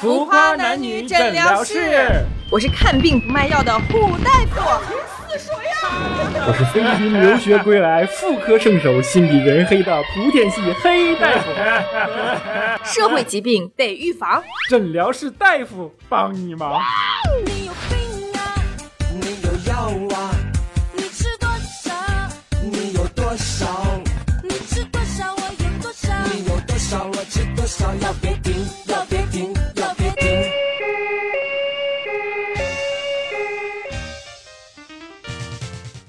浮夸男女诊疗室，我是看病不卖药的虎大夫。我是菲律宾留学归来、妇科圣手、心比人黑的莆田系黑大夫。社会疾病得预防，诊疗室大夫帮你忙。你有病啊！你有药啊？你吃多少？你有多少？你吃多少？我有多少？你有多少？我吃多少？要别停，要别停，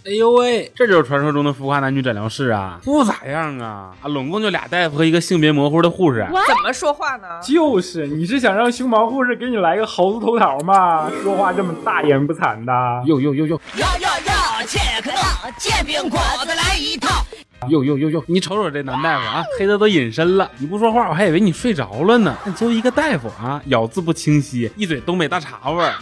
哎呦喂，这就是传说中的浮夸男女诊疗室啊！不咋样啊，啊，拢共就俩大夫和一个性别模糊的护士。怎么说话呢？就是，你是想让胸毛护士给你来个猴子头桃吗？说话这么大言不惭的。哟哟哟哟要要要，切克闹，煎饼果子来一套。哟哟哟哟！你瞅瞅这男大夫啊，黑的都隐身了。你不说话，我还以为你睡着了呢。但作为一个大夫啊，咬字不清晰，一嘴东北大碴味儿。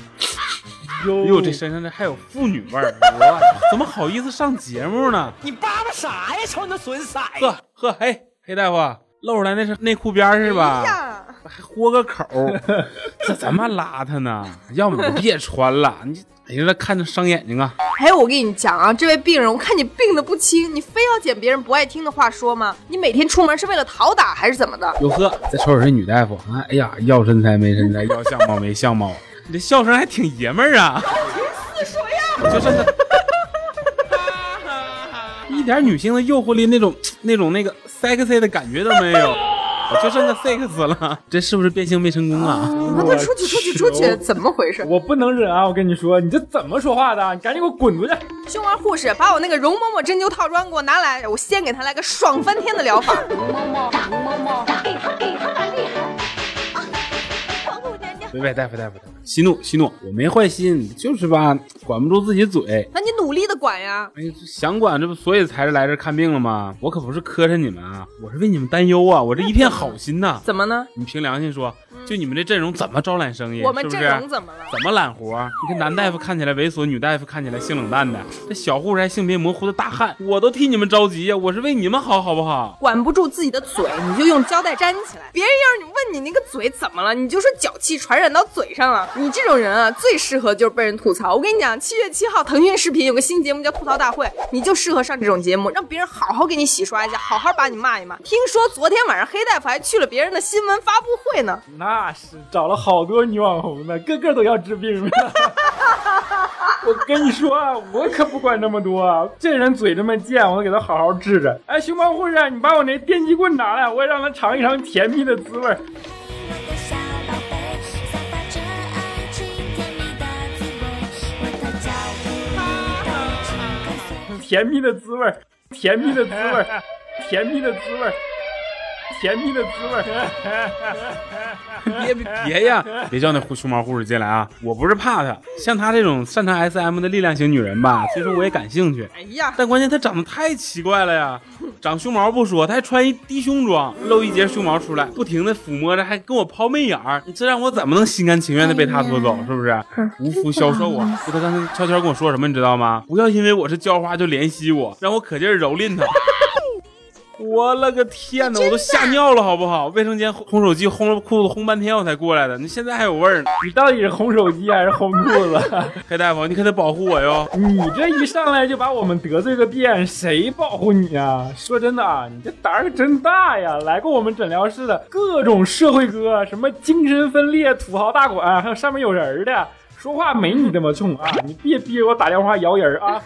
哟这身上这还有妇女味儿，我怎么好意思上节目呢？你叭叭啥呀？瞅你那损色！呵呵，嘿，黑大夫，露出来那是内裤边儿是吧？哎呀，还豁个口儿，这怎么邋遢呢？要么你别穿了，你哎呀，那看着伤眼睛啊！还有我跟你讲啊，这位病人，我看你病的不轻，你非要捡别人不爱听的话说吗？你每天出门是为了讨打还是怎么的？哟呵，再瞅瞅这女大夫啊，哎呀，要身材没身材，要相貌没相貌，你这笑声还挺爷们儿啊！就剩个 一点女性的诱惑力，那种那种那个 sexy 的感觉都没有，我就剩个 sex 了，这是不是变性没成功啊？那他出去出去出去，怎么回事？我不能忍啊！我跟你说，你这怎么说话的？你赶紧给我滚出去！胸毛护士，把我那个容嬷嬷针灸套装给我拿来，我先给他来个爽翻天的疗法。别别，大夫大夫大夫，息怒息怒，我没坏心，就是吧，管不住自己嘴。那你努力的管呀。哎呀，想管这不，所以才是来这看病了吗？我可不是磕碜你们啊，我是为你们担忧啊，我这一片好心呐。怎么呢？你凭良心说，就你们这阵容怎么招揽生意？我们阵容怎么了？怎么揽活儿？你看男大夫看起来猥琐，女大夫看起来性冷淡的，这小护士还性别模糊的大汉，我都替你们着急呀！我是为你们好，好不好？管不住自己的嘴，你就用胶带粘起来。别人要是问你那个嘴怎么了，你就说脚气传染到嘴上了。你这种人啊，最适合就是被人吐槽。我跟你讲，七月七号腾讯视频有个新节目叫吐槽大会，你就适合上这种节目，让别人好好给你洗刷一下，好好把你骂一骂。听说昨天晚上黑大夫还去了别人的新闻发布会呢。那是找了好多女网红呢，个个都要治病了。我跟你说啊，我可不管那么多啊，这人嘴这么贱，我给他好好治治。哎，熊猫护士，你把我那电击棍拿来，我也让他尝一尝甜蜜的滋味 甜蜜的滋味。甜蜜的滋味儿，甜蜜的滋味儿，甜蜜的滋味。别别别呀！别叫那护熊猫护士进来啊！我不是怕她，像她这种擅长 SM 的力量型女人吧，其实我也感兴趣，哎呀，但关键她长得太奇怪了呀！长胸毛不说，她还穿一低胸装，露一截胸毛出来，不停的抚摸着，还跟我抛媚眼儿，这让我怎么能心甘情愿的被她拖走？是不是？无福消受啊！就她刚才悄悄跟我说什么，你知道吗？不要因为我是浇花就怜惜我，让我可劲儿蹂躏她。我了个天哪！我都吓尿了，好不好？卫生间烘手机烘了裤子烘半天我才过来的，你现在还有味儿呢。你到底是烘手机还是烘裤子？黑大夫，你可得保护我哟！你这一上来就把我们得罪个遍，谁保护你啊？说真的啊，你这胆儿可真大呀！来过我们诊疗室的各种社会哥，什么精神分裂、土豪大款，还有上面有人的，说话没你这么冲啊！你别逼着我打电话摇人儿啊！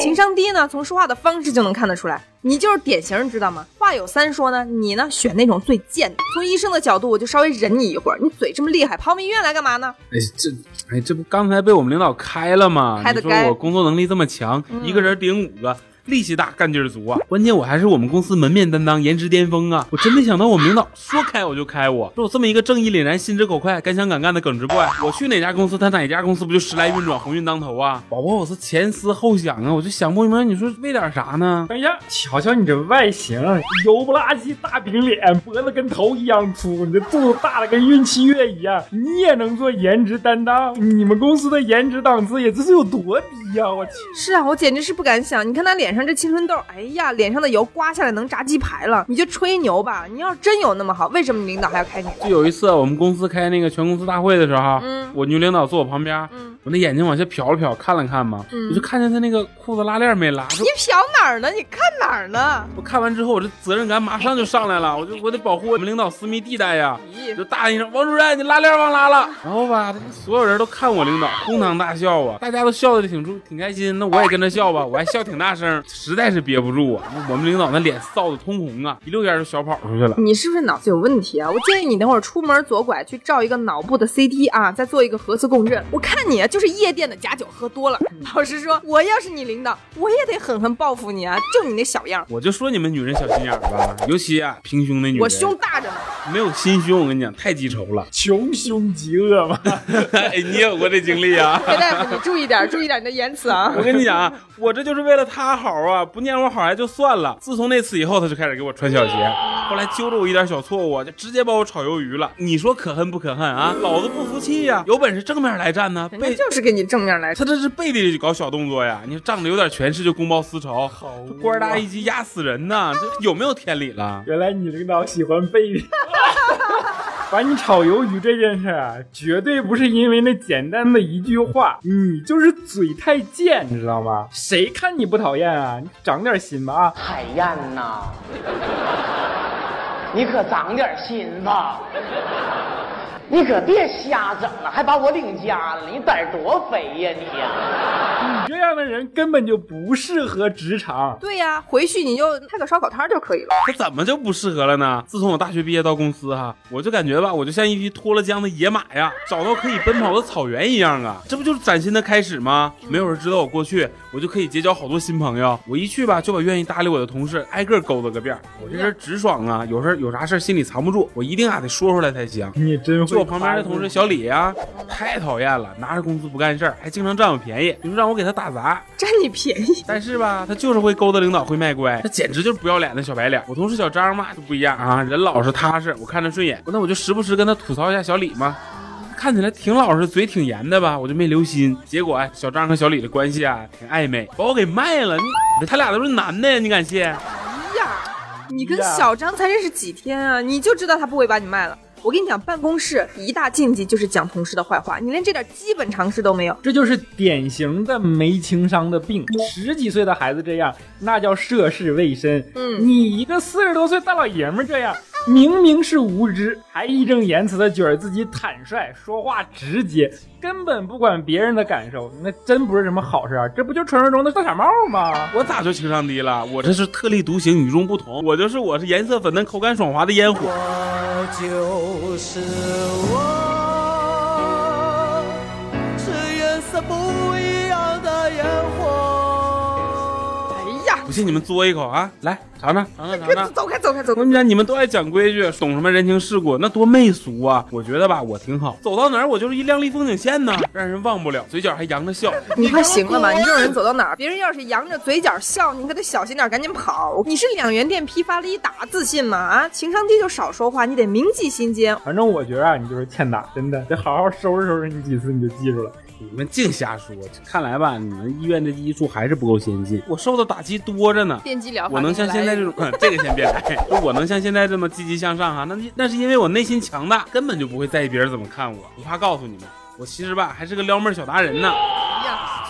情商低呢，从说话的方式就能看得出来。你就是典型，你知道吗？话有三说呢，你呢选那种最贱的。从医生的角度，我就稍微忍你一会儿。你嘴这么厉害，跑我们医院来干嘛呢？哎，这哎这不刚才被我们领导开了吗？开的该你说我工作能力这么强，一个人顶五个。力气大，干劲儿足啊！关键我还是我们公司门面担当，颜值巅峰啊！我真没想到我们领导说开我就开我，说我这么一个正义凛然、心直口快、敢想敢干的耿直 boy，我去哪家公司，他哪家公司不就时来运转、鸿运当头啊？宝宝，我是前思后想啊，我就想不明白，你说为点啥呢？哎呀，瞧瞧你这外形，油不拉几大饼脸，脖子跟头一样粗，你这肚子大的跟孕期月一样，你也能做颜值担当？你们公司的颜值档次也这是有多低呀、我去！是啊，我简直是不敢想。你看他脸脸上这青春痘，哎呀，脸上的油刮下来能炸鸡排了，你就吹牛吧。你要真有那么好，为什么领导还要开你？就有一次我们公司开那个全公司大会的时候，嗯我女领导坐我旁边，嗯我那眼睛往下瞟了瞟，看了看嘛，嗯我就看见他那个裤子拉链没拉。你瞟哪儿呢？你看哪儿呢？我看完之后，我这责任感马上就上来了，我就我得保护我们领导私密地带呀。咦就大喊一声：“王主任，你拉链忘拉了。”然后吧，所有人都看我领导，哄堂大笑啊，大家都笑得挺出挺开心，那我也跟着笑吧，我还笑挺大声，实在是憋不住啊。我们领导那脸臊得通红啊，一溜烟就小跑出去了。你是不是脑子有问题啊？我建议你等会儿出门左拐去照一个脑部的 CT 啊，再做一个核磁共振。我看你啊，就是夜店的假酒喝多了。老实说，我要是你领导，我也得狠狠报复你啊！就你那小样，我就说你们女人小心眼儿吧，尤其啊平胸的女人，我胸大着呢。没有心胸，我跟你讲太记仇了。穷凶极恶嘛。哎，你有过这经历啊？裴大夫，你注意点，注意点你的言辞啊！我跟你讲啊，我这就是为了他好啊，不念我好还就算了。自从那次以后，他就开始给我穿小鞋，后来揪着我一点小错误，就直接把我炒鱿鱼了。你说可恨不可恨啊？老子不服气呀、有本事正面来战呢，人家背就是给你正面来，他这是背地里搞小动作呀！你仗着有点权势就公报私仇，这官儿大一级压死人呐！这有没有天理了？原来你领导喜欢背你。把你炒鱿鱼这件事啊，绝对不是因为那简单的一句话，你就是嘴太贱，你知道吗？谁看你不讨厌啊？你长点心吧啊！海燕呐，你可长点心吧！你可别瞎整了，还把我领家了，你胆儿多肥呀你呀！你这样的人根本就不适合职场。对呀，回去你就开个烧烤摊就可以了。这怎么就不适合了呢？自从我大学毕业到公司哈，我就感觉吧，我就像一匹脱了缰的野马呀，找到可以奔跑的草原一样啊！这不就是崭新的开始吗？没有人知道我过去，我就可以结交好多新朋友。我一去吧，就把愿意搭理我的同事挨个勾搭个遍。我这人直爽啊，有事有啥事心里藏不住，我一定啊得说出来才行。你真会。就我旁边的同事小李呀、太讨厌了，拿着工资不干事儿，还经常占我便宜，你说让我给他打杂。占你便宜，但是吧，他就是会勾搭领导，会卖乖，他简直就是不要脸的小白脸。我同事小张嘛就不一样啊，人老实踏实，我看着顺眼，那我就时不时跟他吐槽一下小李嘛。看起来挺老实，嘴挺严的吧，我就没留心。结果啊，小张和小李的关系啊挺暧昧，把我给卖了。你他俩都是男的呀，你敢信？哎呀，你跟小张才认识几天啊，你就知道他不会把你卖了。我跟你讲，办公室一大禁忌就是讲同事的坏话，你连这点基本常识都没有。这就是典型的没情商的病。十几岁的孩子这样，那叫涉世未深。嗯你一个四十多岁大老爷们儿这样，明明是无知，还义正言辞的觉得自己坦率，说话直接，根本不管别人的感受，那真不是什么好事啊！这不就传说中的大傻帽吗？我咋就情商低了？我这是特立独行，与众不同。我就是我是颜色粉嫩、口感爽滑的烟火。我就是我，是颜色不一样的烟火。哎呀，不信你们嘬一口啊！来尝尝，尝尝尝尝。走开走开走开我跟！你讲，你们都爱讲规矩，懂什么人情世故，那多媚俗啊！我觉得吧，我挺好，走到哪儿我就是一亮丽风景线呢，让人忘不了，嘴角还扬着笑。你快行了吧？你这种人走到哪儿，别人要是扬着嘴角笑，你可得小心点，赶紧跑。你是两元店批发了一打，自信吗？啊，情商低就少说话，你得铭记心间。反正我觉得啊，你就是欠打，真的得好好收拾收拾你几次，你就记住了。你们净瞎说，看来吧，你们医院的医术还是不够先进。我受的打击多着呢。电击疗法，我能像现在这种，嗯 这个先别来。就我能像现在这么积极向上哈，那那是因为我内心强大，根本就不会在意别人怎么看我。不怕告诉你们，我其实吧还是个撩妹小达人呢。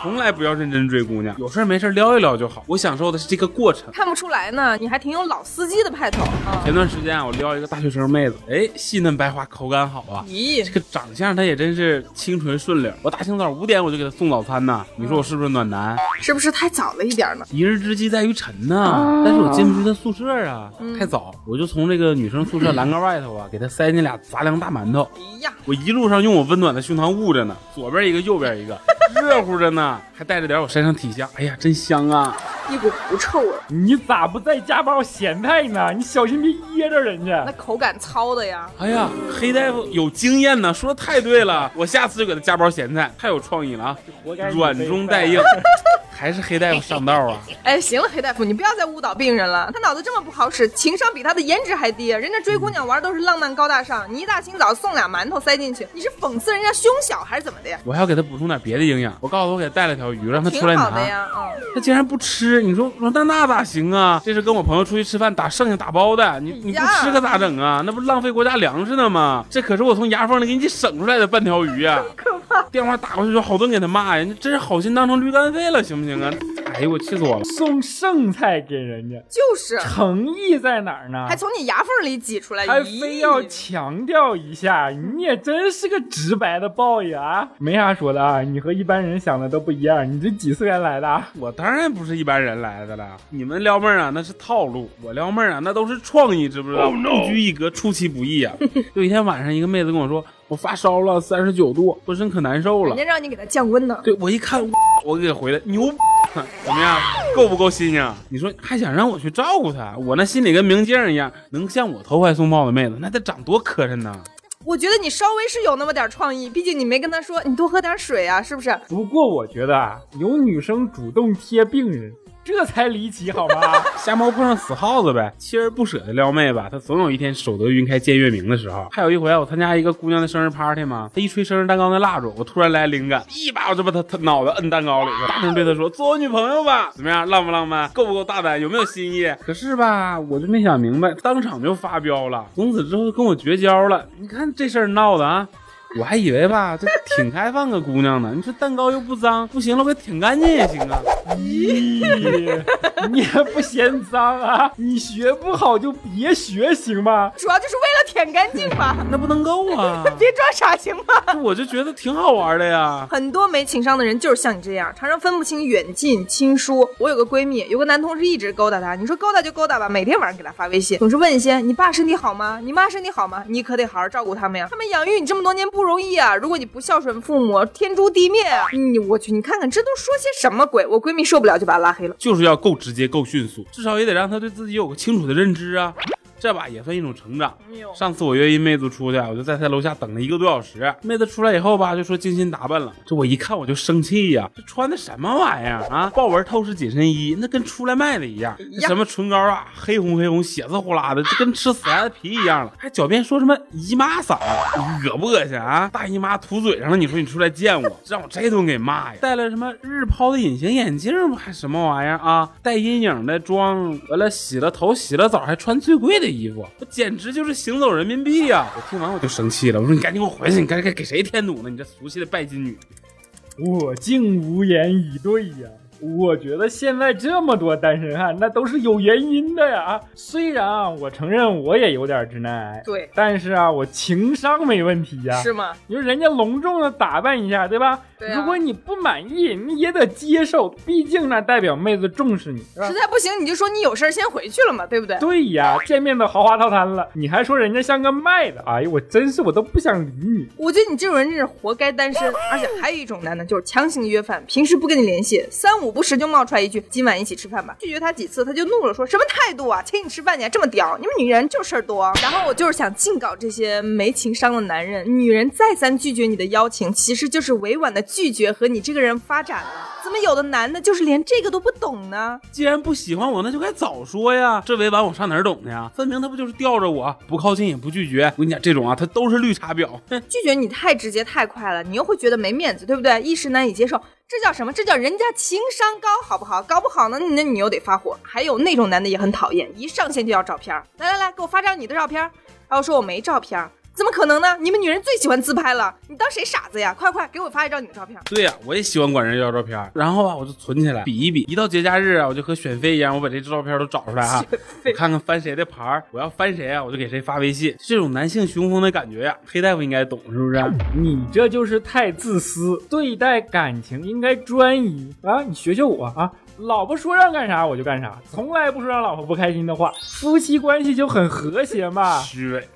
从来不要认真追姑娘，有事没事撩一撩就好。我享受的是这个过程。看不出来呢，你还挺有老司机的派头啊。前段时间啊，我撩一个大学生妹子，哎，细嫩白滑，口感好啊。咦，这个长相她也真是清纯顺溜。我大清早五点我就给她送早餐呢，你说我是不是暖男？是不是太早了一点呢？一日之计在于晨呐，但是我进不去她宿舍啊，太早，我就从这个女生宿舍栏杆外头啊，给她塞进俩杂粮大馒头。哎呀，我一路上用我温暖的胸膛捂着呢，左边一个，右边一个，热乎着呢，还带着点我身上体香，哎呀，真香啊！一股狐臭味儿，你咋不在加包咸菜呢？你小心别噎着人家那。口感糙的呀。哎呀，黑大夫有经验呢，说的太对了，我下次就给他加包咸菜，太有创意了啊！活该软中带硬，还是黑大夫上道啊！哎，行了，黑大夫，你不要再误导病人了。他脑子这么不好使，情商比他的颜值还低。人家追姑娘玩都是浪漫高大上，你一大清早送俩馒头塞进去，你是讽刺人家胸小还是怎么的呀？我还要给他补充点别的营养，我告诉我给他带了条鱼，让他出来拿。好的呀，嗯。他竟然不吃，你说我说那那咋行啊？这是跟我朋友出去吃饭打剩下打包的，你你不吃可咋整啊？那不浪费国家粮食呢吗？这可是我从牙缝里给你省出来的半条鱼啊、可怕！电话打过去就好顿给他骂呀，你真是好心当成驴肝肺了，行不行啊？哎呦，我气死我了！送剩菜给人家，就是，诚意在哪儿呢？还从你牙缝里挤出来，还非要强调一下，你也真是个直白的报应啊！没啥说的啊，你和一般人想的都不一样。你这几岁来的啊？我当然不是一般人来的了，你们撩妹儿啊那是套路，我撩妹儿啊那都是创意，知不知道？不拘一格，出其不意啊！有一天晚上，一个妹子跟我说，我发烧了，三十九度，浑身可难受了人家。让你给她降温呢。对我一看，我给回来，牛，怎么样？够不够新鲜？你说还想让我去照顾她？我那心里跟明镜一样，能向我投怀送抱的妹子，那得长多磕碜呐！我觉得你稍微是有那么点创意，毕竟你没跟他说你多喝点水啊，是不是？不过我觉得啊，有女生主动贴病人，这才离奇好吗？瞎猫碰上死耗子呗，锲而不舍的撩妹吧，他总有一天守得云开见月明的时候。还有一回，我参加一个姑娘的生日 party 嘛，她一吹生日蛋糕那蜡烛，我突然来灵感，一把我就把她她脑袋摁蛋糕里了，大声对她说：“做我女朋友吧，怎么样，浪不浪漫？够不够大胆？有没有新意？”可是吧，我就没想明白，当场就发飙了，从此之后跟我绝交了。你看这事儿闹的啊！我还以为吧，这挺开放个姑娘呢。你说蛋糕又不脏，不行了，我给舔干净也行啊。咦，你也不嫌脏啊？你学不好就别学行吗？主要就是为了舔干净嘛，那不能够啊！别装傻行吗？我就觉得挺好玩的呀。很多没情商的人就是像你这样，常常分不清远近亲疏。我有个闺蜜，有个男同事一直勾搭她，你说勾搭就勾搭吧，每天晚上给她发微信，总是问一些你爸身体好吗？你妈身体好吗？你可得好好照顾他们呀，他们养育你这么多年不不容易啊！如果你不孝顺父母，天诛地灭啊！你我去，你看看这都说些什么鬼？我闺蜜受不了就把她拉黑了。就是要够直接、够迅速，至少也得让她对自己有个清楚的认知啊。这吧也算一种成长。上次我约一妹子出去，我就在她楼下等了一个多小时。妹子出来以后吧，就说精心打扮了，这我一看我就生气呀、这穿的什么玩意儿啊？豹纹透视紧身衣，那跟出来卖的一样。什么唇膏啊，黑红黑红，血丝呼啦的，就跟吃死鸭子皮一样了。还狡辩说什么姨妈嗓，恶不恶心啊？大姨妈涂嘴上了，你说你出来见我，让我这顿给骂呀！戴了什么日抛的隐形眼镜吗？还什么玩意儿啊？带阴影的妆，完了洗了头洗了澡，还穿最贵的衣服，我简直就是行走人民币呀！我听完我就生气了，我说你赶紧给我回去，你该该给谁添堵呢？你这俗气的拜金女！我竟无言以对呀。我觉得现在这么多单身汉，那都是有原因的呀。虽然啊，我承认我也有点直男癌，对，但是啊，我情商没问题呀。是吗？你说人家隆重的打扮一下，对吧？对啊如果你不满意，你也得接受，毕竟那代表妹子重视你，实？在不行你就说你有事儿先回去了嘛，对不对？对呀，见面的豪华套餐了，你还说人家像个卖的？哎呦，我真是我都不想理你。我觉得你这种人真是活该单身，而且还有一种男的，就是强行约饭，平时不跟你联系，三五不时就冒出来一句“今晚一起吃饭吧”，拒绝他几次他就怒了，说什么态度啊？请你吃饭你还这么屌？你们女人就是事儿多。然后我就是想尽搞这些没情商的男人，女人再三拒绝你的邀请，其实就是委婉的拒绝和你这个人发展了。怎么有的男的就是连这个都不懂呢？既然不喜欢我，那就该早说呀！这委婉我上哪儿懂去呀？分明他不就是吊着我，不靠近也不拒绝。我跟你讲，这种啊，他都是绿茶婊。哼，拒绝你太直接太快了，你又会觉得没面子，对不对？一时难以接受，这叫什么？这叫人家情商高，好不好？搞不好呢，那你又得发火。还有那种男的也很讨厌，一上线就要照片，来来来，给我发张你的照片儿。然后说我没照片，怎么可能呢？你们女人最喜欢自拍了，你当谁傻子呀？快快给我发一张你的照片。对呀、我也喜欢管人要照片，然后啊，我就存起来比一比，一到节假日啊，我就和选妃一样，我把这照片都找出来啊，看看翻谁的牌儿，我要翻谁啊，我就给谁发微信，这种男性雄风的感觉呀、黑大夫应该懂是不是？你这就是太自私，对待感情应该专一啊！你学学我啊，老婆说让干啥我就干啥，从来不说让老婆不开心的话，夫妻关系就很和谐嘛。虚伪，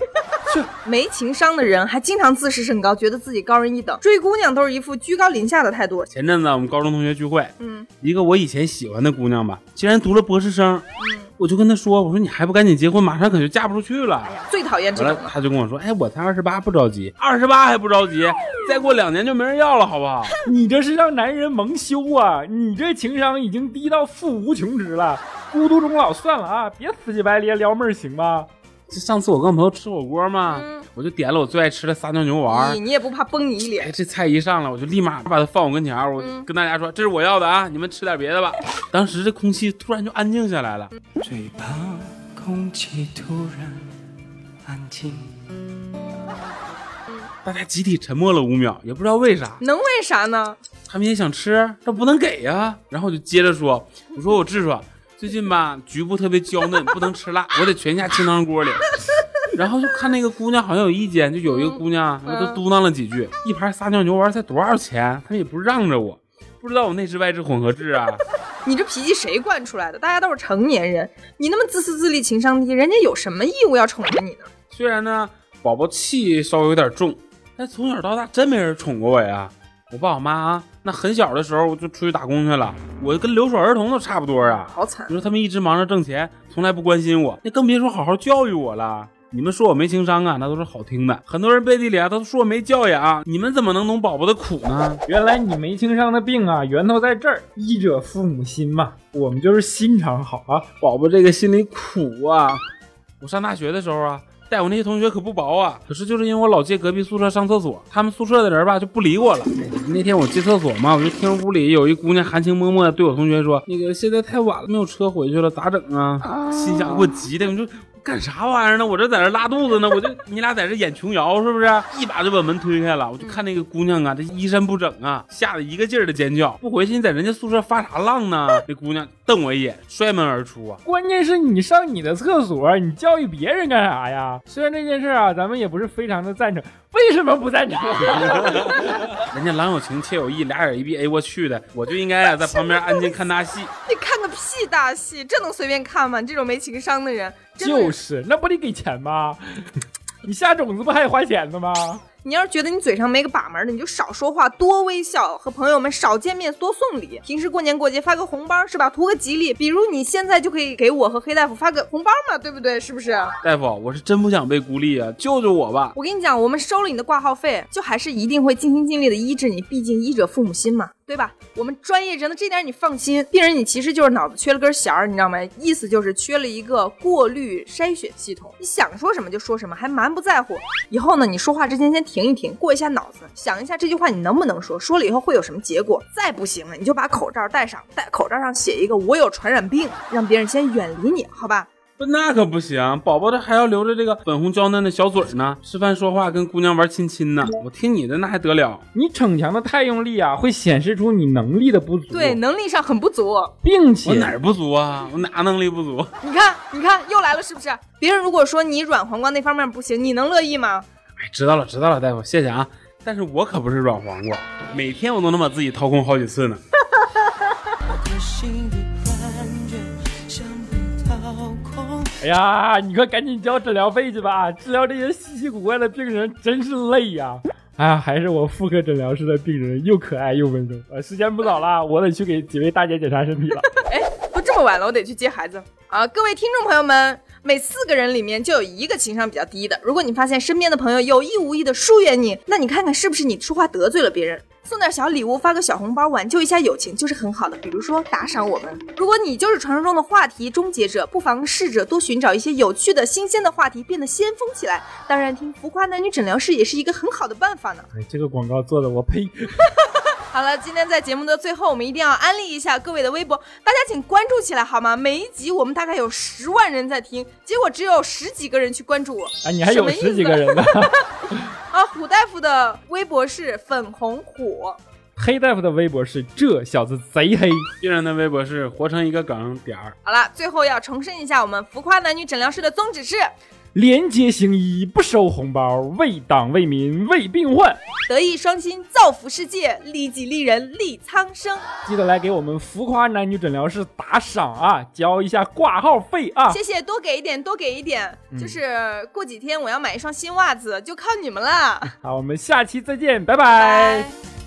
没情商的人还经常自视甚高，觉得自己高人一等，追姑娘都是一副居高临下的态度。前阵子我们高中同学聚会，嗯，一个我以前喜欢的姑娘吧，竟然读了博士生，我就跟她说，我说你还不赶紧结婚，马上可就嫁不出去了。哎呀，最讨厌这种了。他就跟我说：“哎，我才二十八，不着急，二十八还不着急，再过两年就没人要了，好不好 你这是让男人蒙羞啊！你这情商已经低到负无穷值了，孤独终老算了啊！别死乞白咧撩妹儿行吗？就上次我跟我朋友吃火锅嘛，嗯我就点了我最爱吃的撒尿牛丸你。你也不怕崩你一哎，脸？这菜一上来，我就立马把它放我跟前儿，我嗯跟大家说：“这是我要的啊，你们吃点别的吧。”当时这空气突然就安静下来了。最怕空气突然安静。大家集体沉默了五秒，也不知道为啥，能为啥呢？他们也想吃，这不能给呀。然后我就接着说：“我说我痔疮最近吧，局部特别娇嫩，不能吃辣，我得全下清汤锅里。”然后就看那个姑娘好像有意见，就有一个姑娘，嗯我都嘟囔了几句。一盘撒尿牛丸才多少钱？他们也不让着我，不知道我内置外痔混合痔啊。你这脾气谁惯出来的？大家都是成年人，你那么自私自利、情商低，人家有什么义务要宠着你呢？虽然呢，宝宝气稍微有点重，但从小到大真没人宠过我呀。我爸我妈啊，那很小的时候我就出去打工去了，我跟留守儿童都差不多啊。好惨你！说他们一直忙着挣钱，从来不关心我，那更别说好好教育我了。你们说我没情商啊，那都是好听的。很多人背地里啊，都说我没教养，你们怎么能懂宝宝的苦呢？原来你没情商的病啊，源头在这儿，医者父母心嘛。我们就是心肠好啊。宝宝这个心里苦啊！我上大学的时候啊，带我那些同学可不薄啊。可是就是因为我老借隔壁宿舍上厕所，他们宿舍的人吧就不理我了。那天我进厕所嘛，我就听屋里有一姑娘含情脉脉的对我同学说：“那个现在太晚了，没有车回去了，咋整啊？”心想给我急的，我说。干啥玩意儿呢？我这在这拉肚子呢，我就 你俩在这演琼瑶是不是？一把就把门推开了，我就看那个姑娘啊，这衣衫不整啊，吓得一个劲儿的尖叫。不回去你在人家宿舍发啥浪呢？那姑娘瞪我一眼，摔门而出啊！关键是你上你的厕所，你教育别人干啥呀？虽然这件事啊，咱们也不是非常的赞成，为什么不赞成？人家郎有情妾有意，俩眼一闭，哎我去的，我就应该啊在旁边安静看大戏。你看个屁大戏，这能随便看吗？你这种没情商的人，就是，那不得给钱吗？你下种子不还得花钱的吗？你要是觉得你嘴上没个把门的，你就少说话，多微笑，和朋友们少见面，多送礼。平时过年过节发个红包是吧？图个吉利。比如你现在就可以给我和黑大夫发个红包嘛，对不对？是不是？大夫，我是真不想被孤立啊，救救我吧！我跟你讲，我们收了你的挂号费，就还是一定会尽心尽力的医治你，毕竟医者父母心嘛，对吧？我们专业人的，这点你放心。病人你其实就是脑子缺了根弦儿，你知道吗？意思就是缺了一个过滤筛选系统，你想说什么就说什么，还蛮不在乎。以后呢，你说话之前先停一停，过一下脑子，想一下这句话你能不能说，说了以后会有什么结果。再不行了，你就把口罩戴上，戴口罩上写一个“我有传染病”，让别人先远离你，好吧？不，那可不行，宝宝这还要留着这个粉红娇嫩的小嘴儿呢，吃饭说话跟姑娘玩亲亲呢。我听你的那还得了？你逞强的太用力啊，会显示出你能力的不足。对，，能力上很不足。并且我哪儿不足啊？我哪能力不足？你看，你看，又来了，是不是？别人如果说你软黄瓜那方面不行，你能乐意吗？哎，知道了，知道了，大夫，谢谢啊。但是我可不是软黄瓜，每天我都能把自己掏空好几次呢。哎呀，你快赶紧交诊疗费去吧！治疗这些稀奇古怪的病人真是累呀、哎呀，还是我妇科诊疗室的病人又可爱又温柔。呃，时间不早了，我得去给几位大姐检查身体了。哎，都这么晚了，我得去接孩子啊！各位听众朋友们，每四个人里面就有一个情商比较低的。如果你发现身边的朋友有意无意的疏远你，那你看看是不是你说话得罪了别人？送点小礼物，发个小红包，挽救一下友情，就是很好的。比如说打赏我们。如果你就是传说中的话题终结者，不妨试着多寻找一些有趣的新鲜的话题，变得先锋起来。当然，听浮夸男女诊疗室也是一个很好的办法呢。哎，这个广告做的我呸！好了，今天在节目的最后，我们一定要安利一下各位的微博，大家请关注起来好吗？每一集我们大概有十万人在听，结果只有十几个人去关注我。哎，你还有十几个人呢。啊，虎大夫的微博是粉红虎，黑大夫的微博是这小子贼黑。病人的微博是活成一个梗点儿。好了，最后要重申一下我们浮夸男女诊疗室的宗旨是：廉洁行医，不收红包，为党为民为病患。德艺双馨，造福世界，利己利人，利苍生。记得来给我们浮夸男女诊疗室打赏啊，交一下挂号费啊！谢谢，多给一点，多给一点。就是过几天我要买一双新袜子，就靠你们了。好，我们下期再见，拜拜拜。